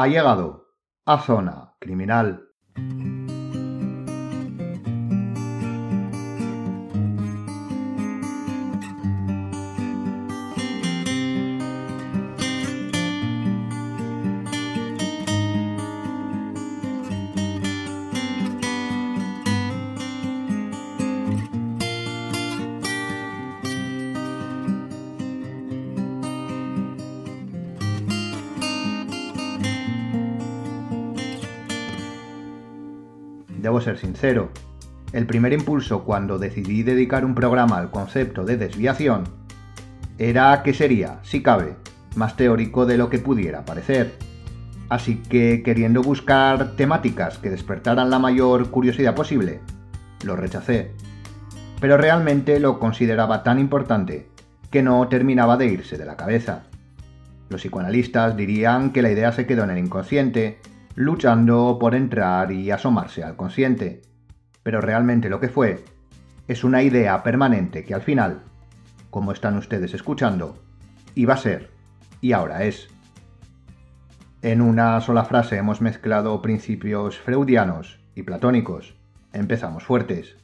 Ha llegado a Zona Criminal. Ser sincero, el primer impulso cuando decidí dedicar un programa al concepto de desviación era que sería, si cabe, más teórico de lo que pudiera parecer. Así que, queriendo buscar temáticas que despertaran la mayor curiosidad posible, lo rechacé. Pero realmente lo consideraba tan importante que no terminaba de irse de la cabeza. Los psicoanalistas dirían que la idea se quedó en el inconsciente luchando por entrar y asomarse al consciente. Pero realmente lo que fue es una idea permanente que al final, como están ustedes escuchando, iba a ser y ahora es. En una sola frase hemos mezclado principios freudianos y platónicos. Empezamos fuertes.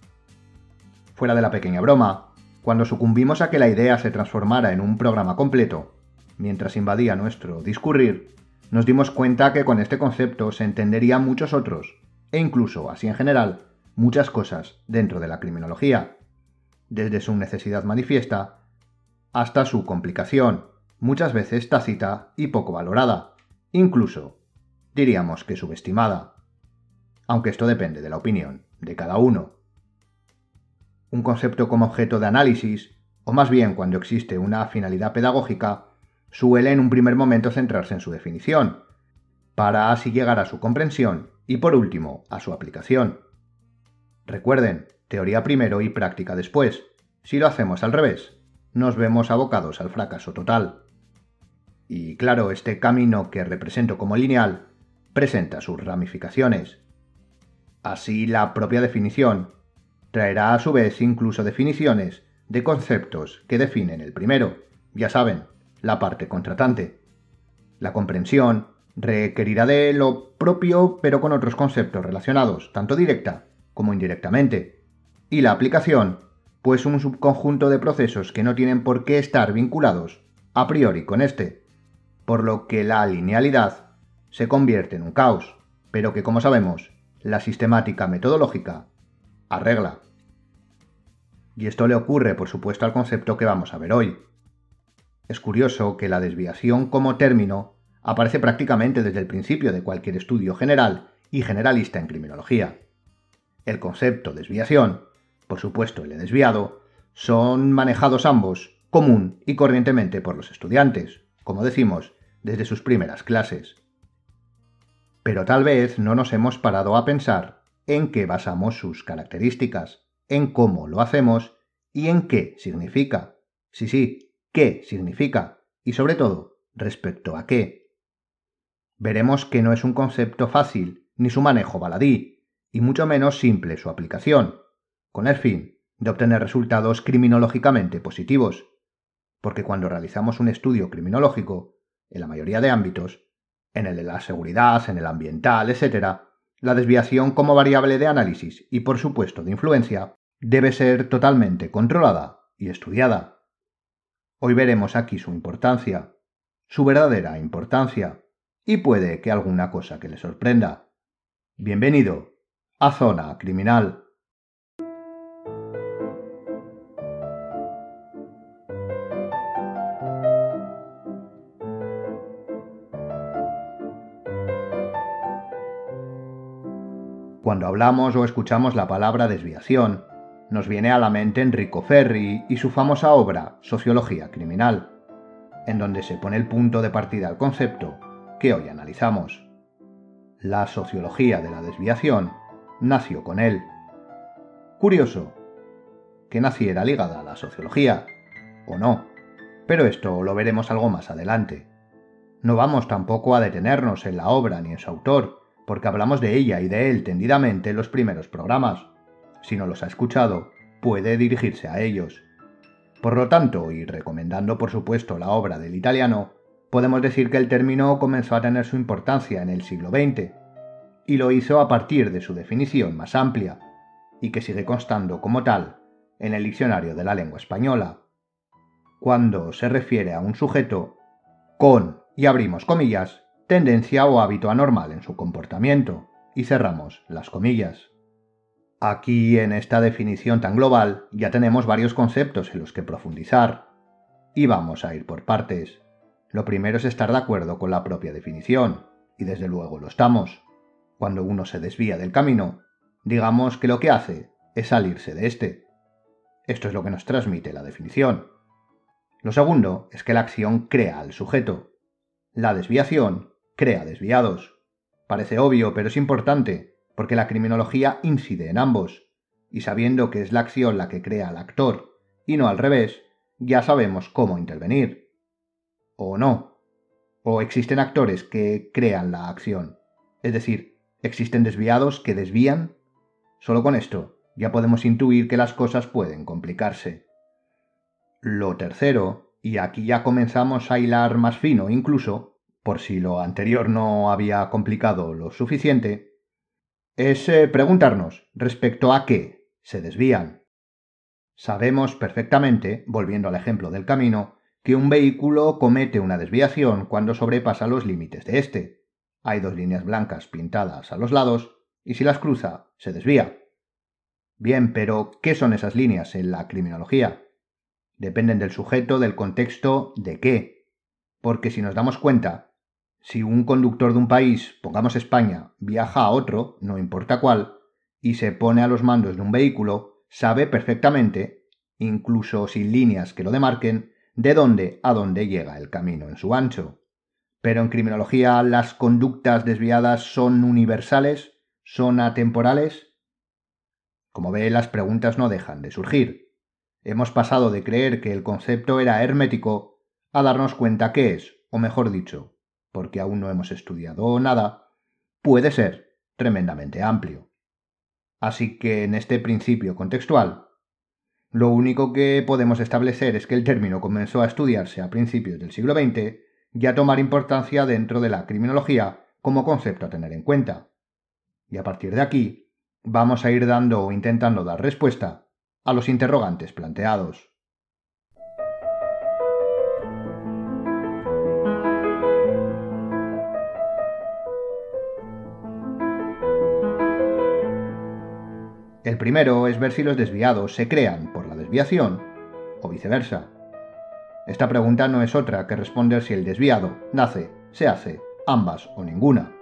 Fuera de la pequeña broma, cuando sucumbimos a que la idea se transformara en un programa completo, mientras invadía nuestro discurrir, nos dimos cuenta que con este concepto se entenderían muchos otros, e incluso, así en general, muchas cosas dentro de la criminología, desde su necesidad manifiesta hasta su complicación, muchas veces tácita y poco valorada, incluso, diríamos que subestimada. Aunque esto depende de la opinión de cada uno. Un concepto como objeto de análisis, o más bien cuando existe una finalidad pedagógica, suele en un primer momento centrarse en su definición, para así llegar a su comprensión y por último a su aplicación. Recuerden, teoría primero y práctica después. Si lo hacemos al revés, nos vemos abocados al fracaso total. Y claro, este camino que represento como lineal presenta sus ramificaciones. Así, la propia definición traerá a su vez incluso definiciones de conceptos que definen el primero. Ya saben, la parte contratante. La comprensión requerirá de lo propio pero con otros conceptos relacionados, tanto directa como indirectamente. Y la aplicación, pues un subconjunto de procesos que no tienen por qué estar vinculados a priori con este, por lo que la linealidad se convierte en un caos, pero que como sabemos, la sistemática metodológica arregla. Y esto le ocurre, por supuesto, al concepto que vamos a ver hoy, es curioso que la desviación como término aparece prácticamente desde el principio de cualquier estudio general y generalista en criminología. El concepto desviación, por supuesto el de desviado, son manejados ambos común y corrientemente por los estudiantes, como decimos, desde sus primeras clases. Pero tal vez no nos hemos parado a pensar en qué basamos sus características, en cómo lo hacemos y en qué significa. Sí, sí, qué significa y sobre todo respecto a qué. Veremos que no es un concepto fácil ni su manejo baladí, y mucho menos simple su aplicación, con el fin de obtener resultados criminológicamente positivos, porque cuando realizamos un estudio criminológico, en la mayoría de ámbitos, en el de la seguridad, en el ambiental, etc., la desviación como variable de análisis y por supuesto de influencia debe ser totalmente controlada y estudiada. Hoy veremos aquí su importancia, su verdadera importancia, y puede que alguna cosa que le sorprenda. Bienvenido a Zona Criminal. Cuando hablamos o escuchamos la palabra desviación, nos viene a la mente Enrico Ferri y su famosa obra Sociología Criminal, en donde se pone el punto de partida al concepto que hoy analizamos. La sociología de la desviación nació con él. Curioso que naciera ligada a la sociología, o no, pero esto lo veremos algo más adelante. No vamos tampoco a detenernos en la obra ni en su autor, porque hablamos de ella y de él tendidamente en los primeros programas si no los ha escuchado, puede dirigirse a ellos. Por lo tanto, y recomendando por supuesto la obra del italiano, podemos decir que el término comenzó a tener su importancia en el siglo XX, y lo hizo a partir de su definición más amplia, y que sigue constando como tal en el diccionario de la lengua española, cuando se refiere a un sujeto con, y abrimos comillas, tendencia o hábito anormal en su comportamiento, y cerramos las comillas. Aquí, en esta definición tan global, ya tenemos varios conceptos en los que profundizar, y vamos a ir por partes. Lo primero es estar de acuerdo con la propia definición, y desde luego lo estamos. Cuando uno se desvía del camino, digamos que lo que hace es salirse de este. Esto es lo que nos transmite la definición. Lo segundo es que la acción crea al sujeto. La desviación crea desviados. Parece obvio, pero es importante, porque la criminología incide en ambos, y sabiendo que es la acción la que crea al actor, y no al revés, ya sabemos cómo intervenir o no. O existen actores que crean la acción. Es decir, existen desviados que desvían. Solo con esto ya podemos intuir que las cosas pueden complicarse. Lo tercero, y aquí ya comenzamos a hilar más fino incluso, por si lo anterior no había complicado lo suficiente, es eh, preguntarnos respecto a qué se desvían. Sabemos perfectamente, volviendo al ejemplo del camino, que un vehículo comete una desviación cuando sobrepasa los límites de este. Hay dos líneas blancas pintadas a los lados y si las cruza, se desvía. Bien, pero ¿qué son esas líneas en la criminología? Dependen del sujeto, del contexto, de qué. Porque si nos damos cuenta, si un conductor de un país, pongamos España, viaja a otro, no importa cuál, y se pone a los mandos de un vehículo, sabe perfectamente, incluso sin líneas que lo demarquen, de dónde a dónde llega el camino en su ancho. Pero en criminología las conductas desviadas son universales, son atemporales. Como ve, las preguntas no dejan de surgir. Hemos pasado de creer que el concepto era hermético a darnos cuenta que es, o mejor dicho, porque aún no hemos estudiado nada, puede ser tremendamente amplio. Así que en este principio contextual lo único que podemos establecer es que el término comenzó a estudiarse a principios del siglo XX y a tomar importancia dentro de la criminología como concepto a tener en cuenta. Y a partir de aquí, vamos a ir dando o intentando dar respuesta a los interrogantes planteados. El primero es ver si los desviados se crean por la desviación o viceversa. Esta pregunta no es otra que responder si el desviado nace, se hace, ambas o ninguna.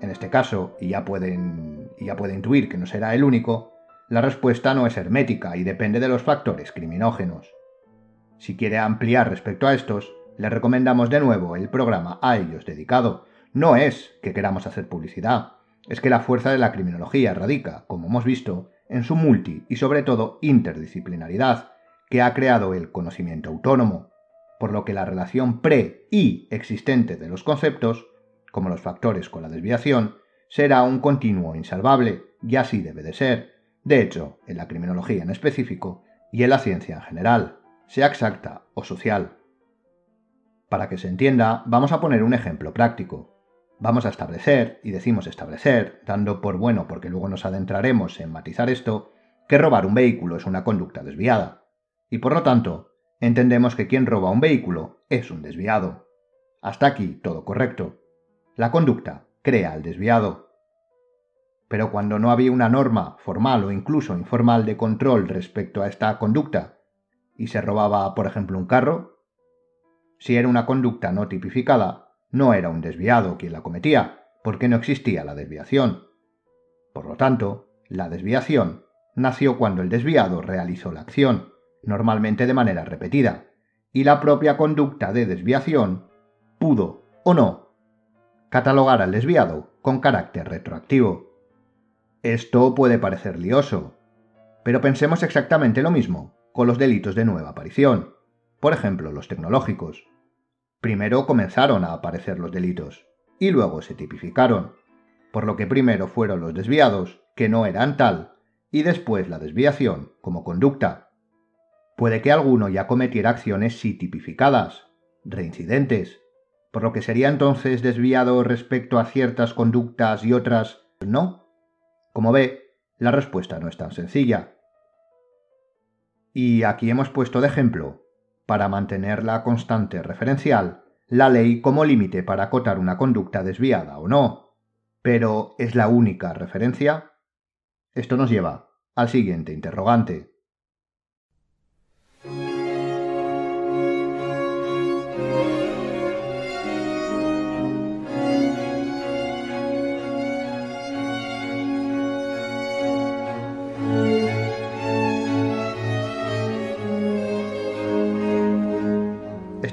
En este caso, y ya pueden, ya puede intuir que no será el único, la respuesta no es hermética y depende de los factores criminógenos. Si quiere ampliar respecto a estos, le recomendamos de nuevo el programa a ellos dedicado. No es que queramos hacer publicidad, es que la fuerza de la criminología radica, como hemos visto, en su multi y sobre todo interdisciplinaridad, que ha creado el conocimiento autónomo, por lo que la relación pre y existente de los conceptos, como los factores con la desviación, será un continuo insalvable, y así debe de ser, de hecho, en la criminología en específico y en la ciencia en general, sea exacta o social. Para que se entienda, vamos a poner un ejemplo práctico. Vamos a establecer, y decimos establecer, dando por bueno porque luego nos adentraremos en matizar esto, que robar un vehículo es una conducta desviada. Y por lo tanto, entendemos que quien roba un vehículo es un desviado. Hasta aquí todo correcto. La conducta crea al desviado. Pero cuando no había una norma formal o incluso informal de control respecto a esta conducta, y se robaba, por ejemplo, un carro, si era una conducta no tipificada, no era un desviado quien la cometía, porque no existía la desviación. Por lo tanto, la desviación nació cuando el desviado realizó la acción, normalmente de manera repetida, y la propia conducta de desviación pudo, o no, catalogar al desviado con carácter retroactivo. Esto puede parecer lioso, pero pensemos exactamente lo mismo con los delitos de nueva aparición, por ejemplo los tecnológicos. Primero comenzaron a aparecer los delitos y luego se tipificaron, por lo que primero fueron los desviados, que no eran tal, y después la desviación como conducta. Puede que alguno ya cometiera acciones sí tipificadas, reincidentes, por lo que sería entonces desviado respecto a ciertas conductas y otras no. Como ve, la respuesta no es tan sencilla. Y aquí hemos puesto de ejemplo, para mantener la constante referencial, la ley como límite para acotar una conducta desviada o no. Pero ¿es la única referencia? Esto nos lleva al siguiente interrogante.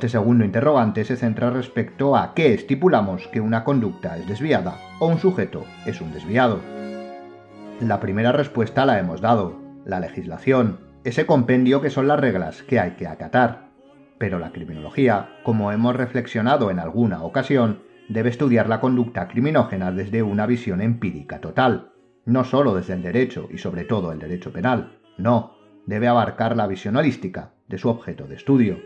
Este segundo interrogante se centra respecto a qué estipulamos que una conducta es desviada o un sujeto es un desviado. La primera respuesta la hemos dado, la legislación, ese compendio que son las reglas que hay que acatar. Pero la criminología, como hemos reflexionado en alguna ocasión, debe estudiar la conducta criminógena desde una visión empírica total, no solo desde el derecho y sobre todo el derecho penal, no, debe abarcar la visión holística de su objeto de estudio.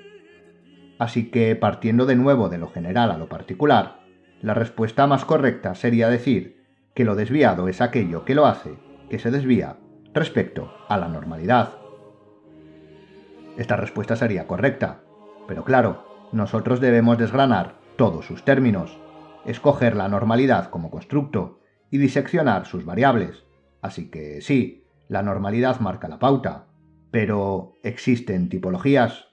Así que, partiendo de nuevo de lo general a lo particular, la respuesta más correcta sería decir que lo desviado es aquello que lo hace, que se desvía, respecto a la normalidad. Esta respuesta sería correcta, pero claro, nosotros debemos desgranar todos sus términos, escoger la normalidad como constructo y diseccionar sus variables. Así que sí, la normalidad marca la pauta, pero ¿existen tipologías?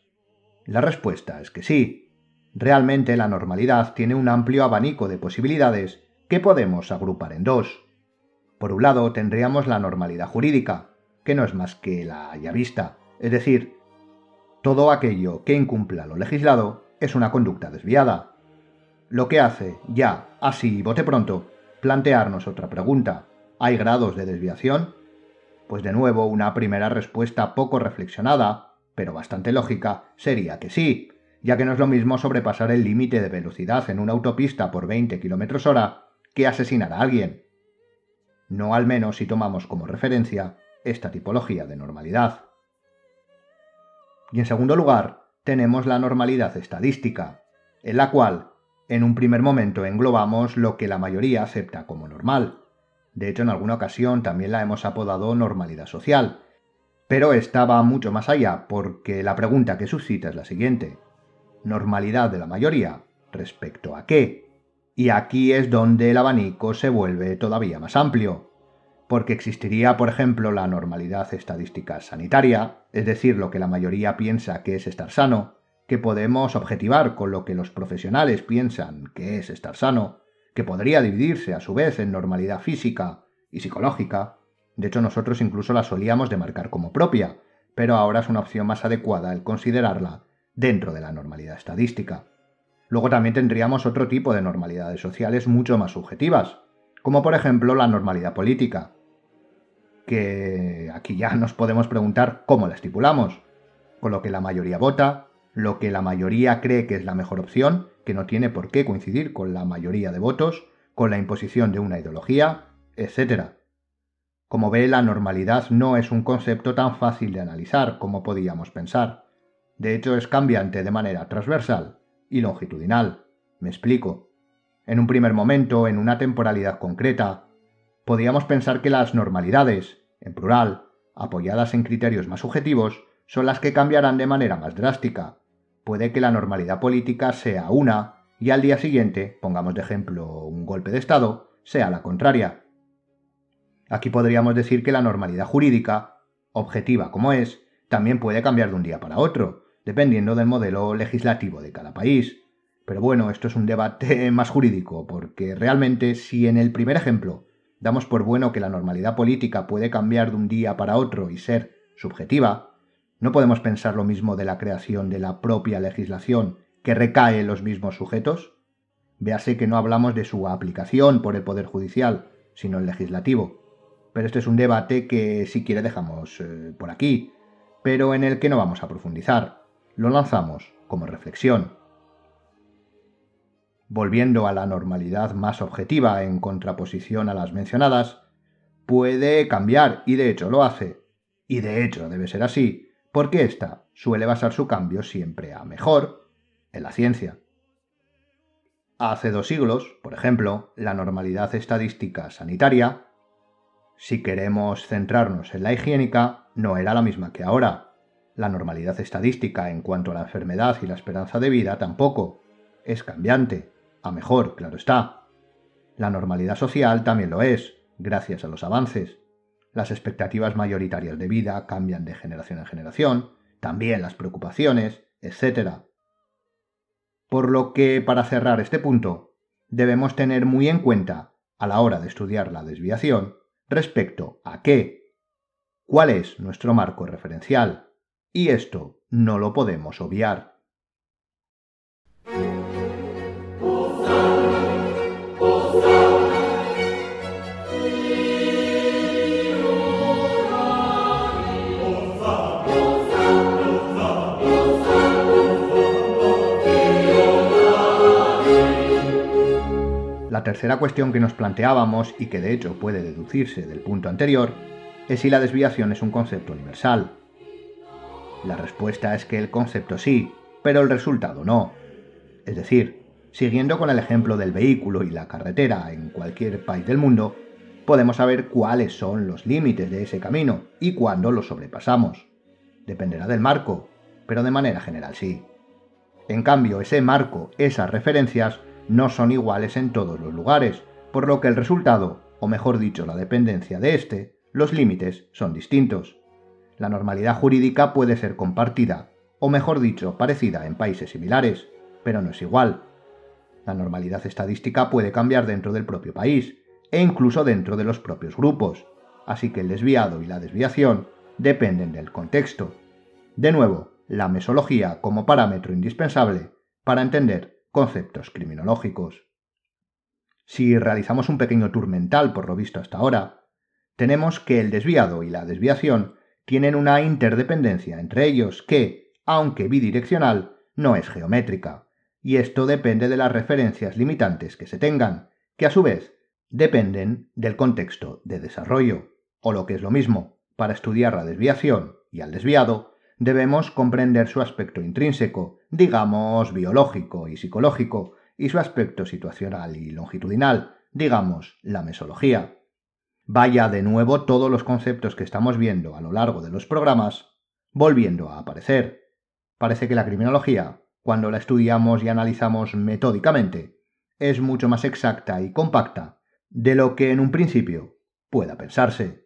La respuesta es que sí. Realmente la normalidad tiene un amplio abanico de posibilidades que podemos agrupar en dos. Por un lado tendríamos la normalidad jurídica, que no es más que la ya vista, es decir, todo aquello que incumpla lo legislado es una conducta desviada. Lo que hace, ya, así, bote pronto, plantearnos otra pregunta. ¿Hay grados de desviación? Pues de nuevo una primera respuesta poco reflexionada pero bastante lógica, sería que sí, ya que no es lo mismo sobrepasar el límite de velocidad en una autopista por 20 km hora que asesinar a alguien. No al menos si tomamos como referencia esta tipología de normalidad. Y en segundo lugar, tenemos la normalidad estadística, en la cual, en un primer momento, englobamos lo que la mayoría acepta como normal. De hecho, en alguna ocasión también la hemos apodado normalidad social, pero esta va mucho más allá, porque la pregunta que suscita es la siguiente. ¿Normalidad de la mayoría? ¿Respecto a qué? Y aquí es donde el abanico se vuelve todavía más amplio, porque existiría, por ejemplo, la normalidad estadística sanitaria, es decir, lo que la mayoría piensa que es estar sano, que podemos objetivar con lo que los profesionales piensan que es estar sano, que podría dividirse a su vez en normalidad física y psicológica, de hecho, nosotros incluso la solíamos demarcar como propia, pero ahora es una opción más adecuada el considerarla dentro de la normalidad estadística. Luego también tendríamos otro tipo de normalidades sociales mucho más subjetivas, como por ejemplo la normalidad política, que aquí ya nos podemos preguntar cómo la estipulamos, con lo que la mayoría vota, lo que la mayoría cree que es la mejor opción, que no tiene por qué coincidir con la mayoría de votos, con la imposición de una ideología, etc. Como ve, la normalidad no es un concepto tan fácil de analizar como podíamos pensar. De hecho, es cambiante de manera transversal y longitudinal. Me explico. En un primer momento, en una temporalidad concreta, podíamos pensar que las normalidades, en plural, apoyadas en criterios más subjetivos, son las que cambiarán de manera más drástica. Puede que la normalidad política sea una y al día siguiente, pongamos de ejemplo un golpe de Estado, sea la contraria. Aquí podríamos decir que la normalidad jurídica, objetiva como es, también puede cambiar de un día para otro, dependiendo del modelo legislativo de cada país. Pero bueno, esto es un debate más jurídico, porque realmente si en el primer ejemplo damos por bueno que la normalidad política puede cambiar de un día para otro y ser subjetiva, no podemos pensar lo mismo de la creación de la propia legislación que recae en los mismos sujetos. Véase que no hablamos de su aplicación por el Poder Judicial, sino el legislativo pero este es un debate que si quiere dejamos eh, por aquí, pero en el que no vamos a profundizar. Lo lanzamos como reflexión. Volviendo a la normalidad más objetiva en contraposición a las mencionadas, puede cambiar y de hecho lo hace. Y de hecho debe ser así, porque ésta suele basar su cambio siempre a mejor en la ciencia. Hace dos siglos, por ejemplo, la normalidad estadística sanitaria, si queremos centrarnos en la higiénica, no era la misma que ahora. La normalidad estadística en cuanto a la enfermedad y la esperanza de vida tampoco. Es cambiante, a mejor, claro está. La normalidad social también lo es, gracias a los avances. Las expectativas mayoritarias de vida cambian de generación en generación, también las preocupaciones, etc. Por lo que, para cerrar este punto, debemos tener muy en cuenta, a la hora de estudiar la desviación, respecto a qué, cuál es nuestro marco referencial, y esto no lo podemos obviar. La tercera cuestión que nos planteábamos, y que de hecho puede deducirse del punto anterior, es si la desviación es un concepto universal. La respuesta es que el concepto sí, pero el resultado no. Es decir, siguiendo con el ejemplo del vehículo y la carretera en cualquier país del mundo, podemos saber cuáles son los límites de ese camino y cuándo los sobrepasamos. Dependerá del marco, pero de manera general sí. En cambio, ese marco, esas referencias, no son iguales en todos los lugares, por lo que el resultado, o mejor dicho la dependencia de éste, los límites son distintos. La normalidad jurídica puede ser compartida, o mejor dicho, parecida en países similares, pero no es igual. La normalidad estadística puede cambiar dentro del propio país, e incluso dentro de los propios grupos, así que el desviado y la desviación dependen del contexto. De nuevo, la mesología como parámetro indispensable para entender conceptos criminológicos. Si realizamos un pequeño tour mental por lo visto hasta ahora, tenemos que el desviado y la desviación tienen una interdependencia entre ellos que, aunque bidireccional, no es geométrica, y esto depende de las referencias limitantes que se tengan, que a su vez dependen del contexto de desarrollo, o lo que es lo mismo, para estudiar la desviación y al desviado, debemos comprender su aspecto intrínseco, digamos biológico y psicológico, y su aspecto situacional y longitudinal, digamos la mesología. Vaya de nuevo todos los conceptos que estamos viendo a lo largo de los programas volviendo a aparecer. Parece que la criminología, cuando la estudiamos y analizamos metódicamente, es mucho más exacta y compacta de lo que en un principio pueda pensarse.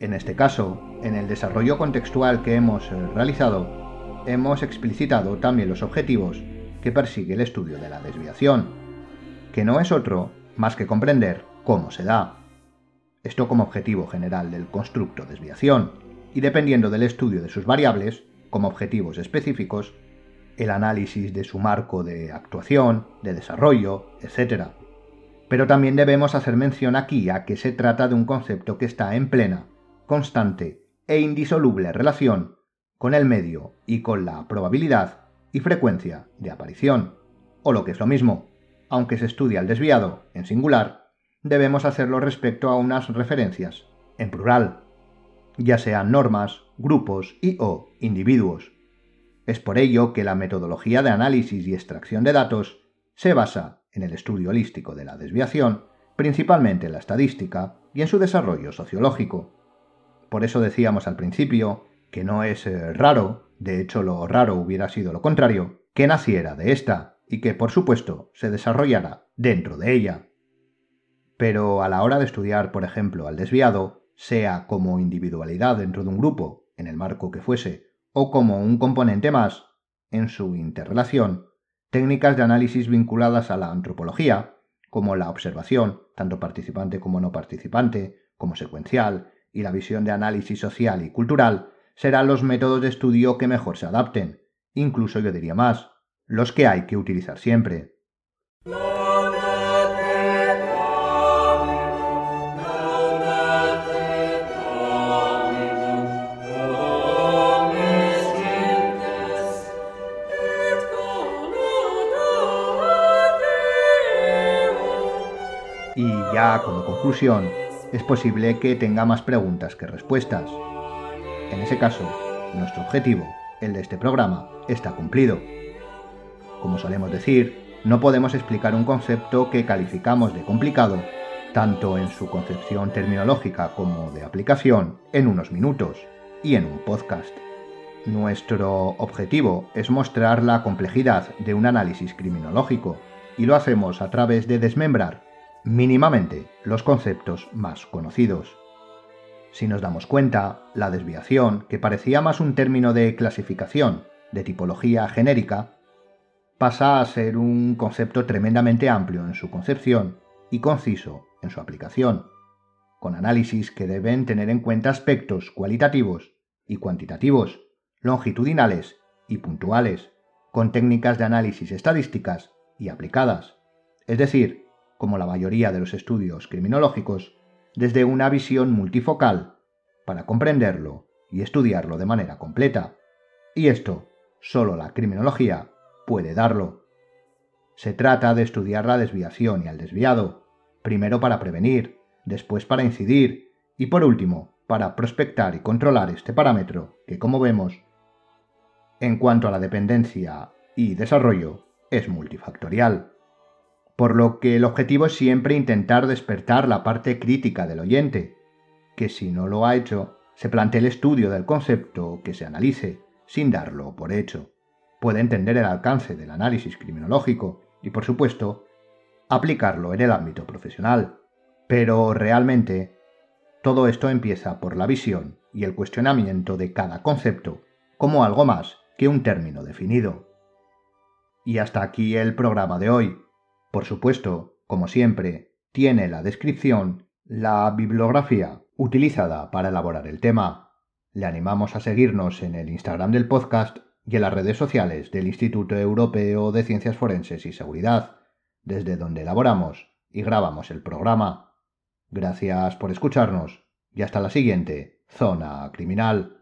En este caso, en el desarrollo contextual que hemos eh, realizado, hemos explicitado también los objetivos que persigue el estudio de la desviación, que no es otro más que comprender cómo se da. Esto como objetivo general del constructo desviación, y dependiendo del estudio de sus variables, como objetivos específicos, el análisis de su marco de actuación, de desarrollo, etc. Pero también debemos hacer mención aquí a que se trata de un concepto que está en plena constante e indisoluble relación con el medio y con la probabilidad y frecuencia de aparición. O lo que es lo mismo, aunque se estudia el desviado en singular, debemos hacerlo respecto a unas referencias en plural, ya sean normas, grupos y o individuos. Es por ello que la metodología de análisis y extracción de datos se basa en el estudio holístico de la desviación, principalmente en la estadística y en su desarrollo sociológico. Por eso decíamos al principio que no es eh, raro, de hecho lo raro hubiera sido lo contrario, que naciera de esta y que por supuesto se desarrollara dentro de ella. Pero a la hora de estudiar, por ejemplo, al desviado, sea como individualidad dentro de un grupo, en el marco que fuese, o como un componente más, en su interrelación, técnicas de análisis vinculadas a la antropología, como la observación, tanto participante como no participante, como secuencial, y la visión de análisis social y cultural serán los métodos de estudio que mejor se adapten, incluso yo diría más, los que hay que utilizar siempre. Y ya como conclusión, es posible que tenga más preguntas que respuestas. En ese caso, nuestro objetivo, el de este programa, está cumplido. Como solemos decir, no podemos explicar un concepto que calificamos de complicado, tanto en su concepción terminológica como de aplicación, en unos minutos y en un podcast. Nuestro objetivo es mostrar la complejidad de un análisis criminológico y lo hacemos a través de desmembrar mínimamente los conceptos más conocidos. Si nos damos cuenta, la desviación, que parecía más un término de clasificación, de tipología genérica, pasa a ser un concepto tremendamente amplio en su concepción y conciso en su aplicación, con análisis que deben tener en cuenta aspectos cualitativos y cuantitativos longitudinales y puntuales, con técnicas de análisis estadísticas y aplicadas, es decir, como la mayoría de los estudios criminológicos, desde una visión multifocal para comprenderlo y estudiarlo de manera completa. Y esto solo la criminología puede darlo. Se trata de estudiar la desviación y al desviado, primero para prevenir, después para incidir y por último para prospectar y controlar este parámetro que, como vemos, en cuanto a la dependencia y desarrollo, es multifactorial. Por lo que el objetivo es siempre intentar despertar la parte crítica del oyente, que si no lo ha hecho, se plantee el estudio del concepto que se analice, sin darlo por hecho. Puede entender el alcance del análisis criminológico y, por supuesto, aplicarlo en el ámbito profesional. Pero realmente, todo esto empieza por la visión y el cuestionamiento de cada concepto como algo más que un término definido. Y hasta aquí el programa de hoy. Por supuesto, como siempre, tiene la descripción la bibliografía utilizada para elaborar el tema. Le animamos a seguirnos en el Instagram del podcast y en las redes sociales del Instituto Europeo de Ciencias Forenses y Seguridad, desde donde elaboramos y grabamos el programa. Gracias por escucharnos y hasta la siguiente Zona Criminal.